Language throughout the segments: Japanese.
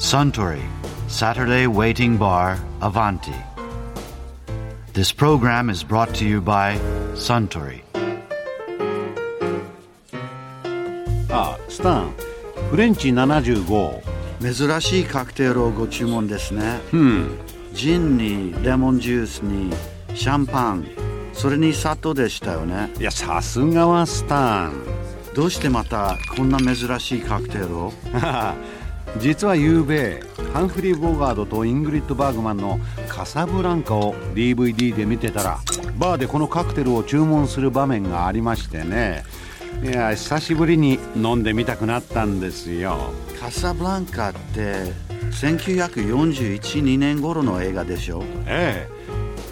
Suntory Saturday Waiting Bar Avanti. This program is brought to you by Suntory. あスタンフレンチ75珍しいカクテルをご注文ですねうんジンにレモンジュースにシャンパンそれに砂糖でしたよねいやさすがはスタンどうしてまたこんな珍しいカクテルを実は昨夜ハンフリー・ボガードとイングリッド・バーグマンの「カサブランカ」を DVD で見てたらバーでこのカクテルを注文する場面がありましてね。いや久しぶりに飲んでみたくなったんですよ。カサブランカって1941-2年頃の映画でしょ？ええ。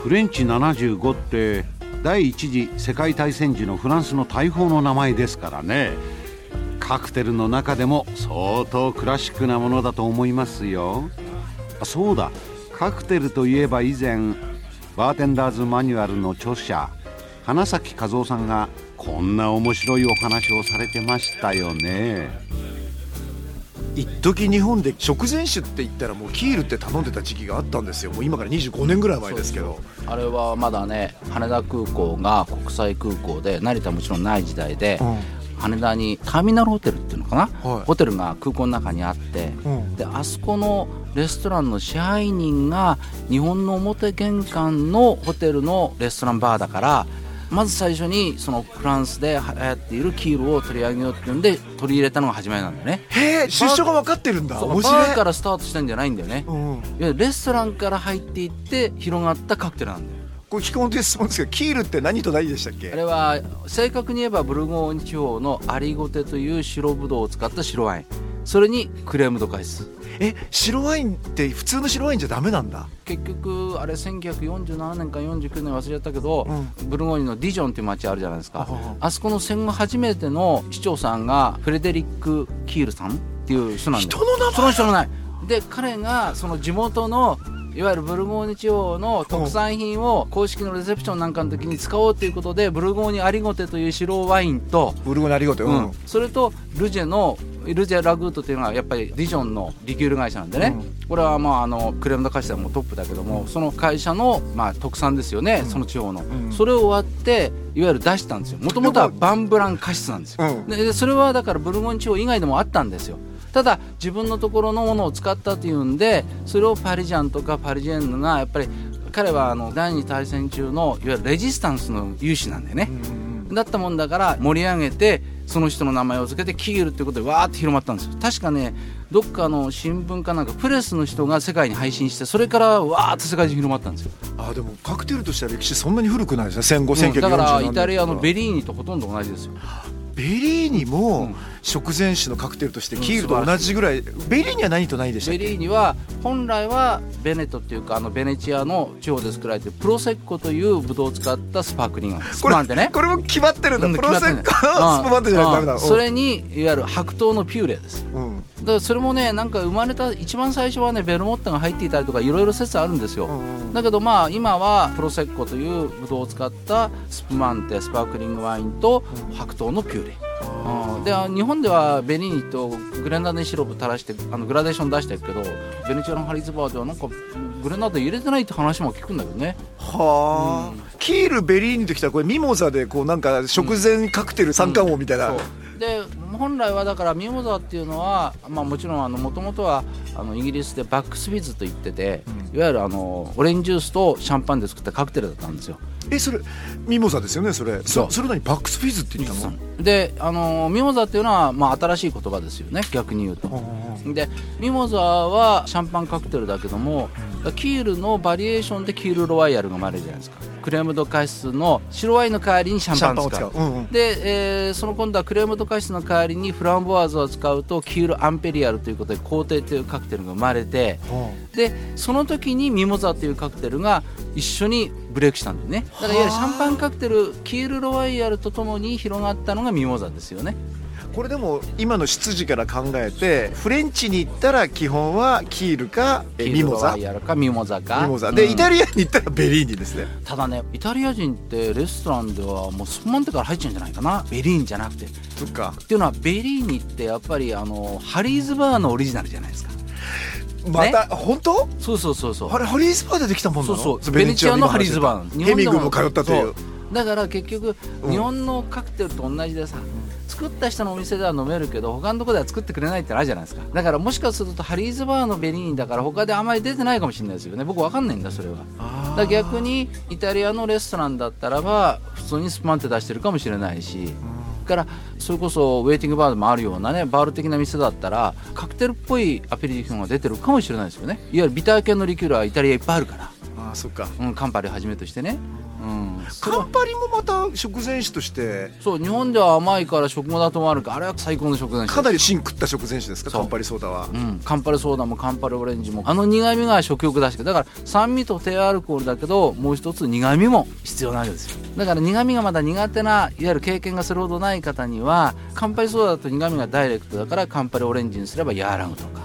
フレンチ75って第一次世界大戦時のフランスの大砲の名前ですからねカクテルの中でも相当クラシックなものだと思いますよ。あそうだ。カクテルといえば以前バーテンダーズマニュアルの著者花咲和夫さんがこんな面白いお話をされてましたよね。一時日本で食前酒って言ったらもうキールって頼んでた時期があったんですよ。もう今から25年ぐらい前ですけど。あれはまだね羽田空港が国際空港で成田もちろんない時代で、羽田にターミナルホテルっていうのかな、はい。ホテルが空港の中にあって、うん。であそこのレストランの支配人が日本の表玄関のホテルのレストランバーだからまず最初にそのフランスで流行っているキールを取り上げようっていうんで取り入れたのが始まりなんだよね。へえ出所が分かってるんだ。面白い。バーからスタートしたんじゃないんだよね、うん、レストランから入っていって広がったカクテルなんだよこれ基本的質問ですけどキールって何と何でしたっけ？あれは正確に言えばブルゴーニュ地方のアリゴテという白ブドウを使った白ワイン。それにクレームドカイスえ白ワインって普通の白ワインじゃダメなんだ？結局あれ1947年か49年忘れちゃったけど、ブルゴーニュのディジョンっていう町あるじゃないですか。ああそこの戦後初めての市長さんがフレデリック・キールさんっていう人なんだよ人の名前？その人の名前。で彼がその地元のいわゆるブルゴーニュ地方の特産品を公式のレセプションなんかの時に使おうということでブルゴーニュアリゴテという白ワインとブルゴーニュアリゴテ、うん。うん、それとルジェのルジェラグートというのはやっぱりディジョンのリキュール会社なんでね、これはまああのクレームの会社でもトップだけども、その会社のまあ特産ですよね、その地方の、それを割っていわゆる出したんですよ。もともとは vin blanc cassis なんですよ、でそれはだからブルゴーニュ地方以外でもあったんですよただ自分のところのものを使ったというんでそれをパリジャンとかパリジェンヌがやっぱり彼はあの第二次大戦中のいわゆるレジスタンスの有志なんだよね、だったもんだから盛り上げてその人の名前を付けてキールっていうことでわーって広まったんですよ。確かねどっかの新聞かなんかプレスの人が世界に配信してそれからわーって世界中に広まったんですよ、あでもカクテルとしては歴史そんなに古くないですね。戦後1940うんだからイタリアのベリリーニとほとんど同じですよベリーニもうん。食前酒のカクテルとしてキールと同じぐらい、ベリーニは何と何でしたっベけリーニは本来はベネトっていうかあのベネチアの地方で作られてるプロセッコというブドウを使ったスパークリングスこれパンってね。これも決まってるんだ、うんプロセッ決コのスプマンテじゃないとダメだ、う。んそれにいわゆる白桃のピューレです。うん。うんだからそれもねなんか生まれた一番最初はねベルモッタが入っていたりとかいろいろ説あるんですよ、うんだけどまあ今はプロセッコというブドウを使ったスプマンテスパークリングワインと白桃のピューレ、うん。で日本ではベリーニとグレナデンシロップ垂らしてあのグラデーション出してるけどベネチアのハリーズバーではなんかグレナデン入れてないって話も聞くんだけどね。はあ、キールベリーニときたらこれミモザでこうなんか食前カクテル三冠王みたいな、で本来はだからミモザっていうのは、まあ、もちろんもともとはあのイギリスでバックスフィズと言ってて、いわゆるあのオレンジジュースとシャンパンで作ったカクテルだったんですよ。えそれミモザですよねそれ。そう。そそれ何？バックスフィズって言ったの？であのミモザっていうのは、まあ、新しい言葉ですよね逆に言うと。でミモザはシャンパンカクテルだけども、キールのバリエーションでキールロワイヤルが生まれるじゃないですか。クレームドカシスの白ワインの代わりにシャンパンを使う。う。うんうん。で、えーその今度はクレームドカシスの代わりにフランボワーズを使うとキールアンペリアルということで皇帝というカクテルが生まれてでその時にミモザというカクテルが一緒にブレイクしたんだよね。だからいわゆるシャンパンカクテルキールロワイヤルとともに広がったのがミモザですよね。これでも今の出自から考えてフレンチに行ったら基本はキールかえミモザ？かミモザか。ミモザ。で、うん。イタリアに行ったらベリーニですね。ただねイタリア人ってレストランではもうスプマンテから入っちゃうんじゃないかな。ベリーニじゃなくて。っそっか。ていうのはベリーニってやっぱりあのハリーズバーのオリジナルじゃないですかまた、本当？そうそうそうそう。あれハリーズバーでできたもんそうそう。ベネチアのハリーズバーヘミングも通ったという。だから結局うん。日本のカクテルと同じでさ、作った人のお店では飲めるけど他のとこでは作ってくれないってのあるじゃないですか。だからもしかするとハリーズバーのベリーニだから他であまり出てないかもしれないですよね。僕わかんないんだそれは。だ逆にイタリアのレストランだったらば普通にスパンって出してるかもしれないし、だからそれこそウェイティングバーでもあるようなねバール的な店だったらカクテルっぽいアペリティフが出てるかもしれないですよね。いわゆるビター系のリキュールはイタリアいっぱいあるから、ああそっか。うん、カンパリをはじめとしてね、うん、カンパリもまた食前酒として。そう日本では甘いから食後だともあるか。らあれは最高の食前酒。かなり芯食った食前酒ですか？カンパリソーダは。うん、カンパルソーダもカンパルオレンジも。あの苦味が食欲出してだから酸味と低アルコールだけどもう一つ苦味も必要なわけですよ。だから苦味がまだ苦手ないわゆる経験がそれほどない方にはカンパリソーダだと苦味がダイレクトだからカンパルオレンジにすれば和らぐとか、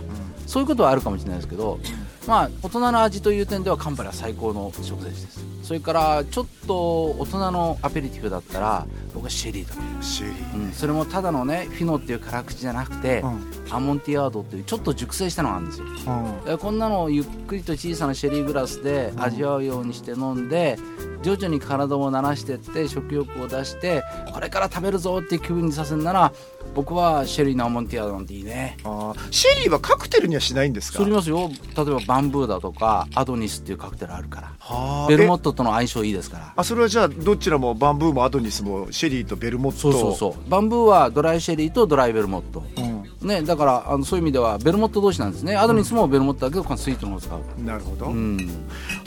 そういうことはあるかもしれないですけど、まあ大人の味という点ではカンパリは最高の食前酒です。それからちょっと大人のアペリティフだったら僕はシェリーだとシェリーうん、それもただのねフィノっていう辛口じゃなくて、アモンティアードっていうちょっと熟成したのがあるんですよ。うん。でこんなのをゆっくりと小さなシェリーグラスで味わうようにして飲んで徐々に体を慣らしてって食欲を出してこれから食べるぞっていう気分にさせるなら僕はシェリーのアモンティリャードなんていいね。あーシェリーはカクテルにはしないんですか？しますよ。例えばバンブーだとかアドニスっていうカクテルあるから。はあ。ベルモえットとの相性いいですから。あそれはじゃあどちらもバンブーもアドニスもシェリーとベルモット。そうそうそう。バンブーはドライシェリーとドライベルモット。うん。ね、だからあのそういう意味ではベルモット同士なんですね。アドニスもベルモットだけどこのスイートの方を使う、なるほど、うん、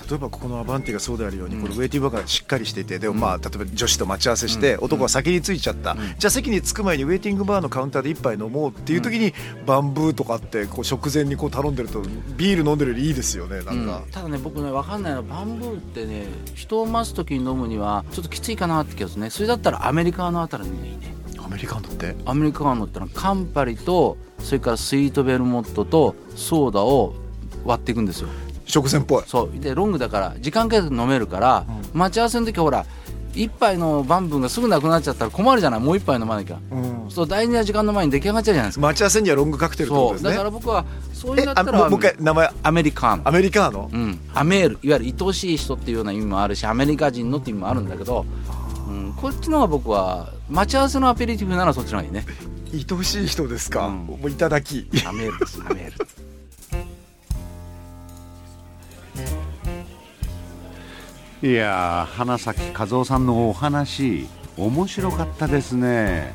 例えばここのアバンティがそうであるように、これウェイティングバーがしっかりしていてでもまあ例えば女子と待ち合わせして、男が先に着いちゃった、じゃあ席に着く前にウェイティングバーのカウンターで一杯飲もうっていう時に、バンブーとかってこう食前にこう頼んでるとビール飲んでるよりいいですよねなんか、ただね僕ね分かんないの。はバンブーってね人を待つ時に飲むにはちょっときついかなって気がするね。それだったらアメリカのあたりにいいね。アメリカンドって？アメリカのってのはカンパリとそれからスイートベルモットとソーダを割っていくんですよ食前っぽい。そう。でロングだから時間かけて飲めるから、待ち合わせの時ほら一杯のバンブーがすぐなくなっちゃったら困るじゃない？もう一杯飲まなきゃ、うん。そう大事な時間の前に出来上がっちゃうじゃないですか待ち合わせにはロングカクテルってことですね。そうだから僕はそういえうんだったらあもう一回名前アメリカンアメリカーノうん、アメール。いわゆる愛しい人っていうような意味もあるしアメリカ人のって意味もあるんだけど、うん、こっちの方が僕は待ち合わせのアペリティブならそっちの方がいいね。愛しい人ですか、うん。もういただき。アメールです。アメールいやー花咲和夫さんのお話面白かったですね。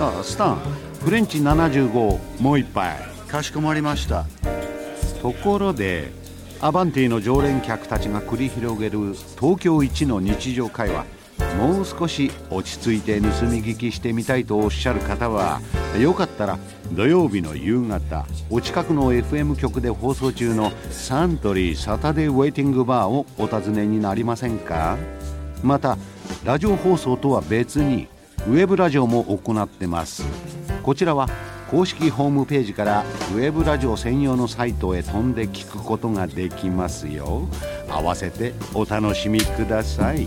あスタンフレンチ75もう一杯。かしこまりました。ところでアバンティの常連客たちが繰り広げる東京一の日常会話もう少し落ち着いて盗み聞きしてみたいとおっしゃる方はよかったら土曜日の夕方お近くの FM 局で放送中のサントリーサタデーウェイティングバーをお尋ねになりませんか？またラジオ放送とは別にウェブラジオも行ってます。こちらは公式ホームページからウェブラジオ専用のサイトへ飛んで聞くことができますよ。合わせてお楽しみください。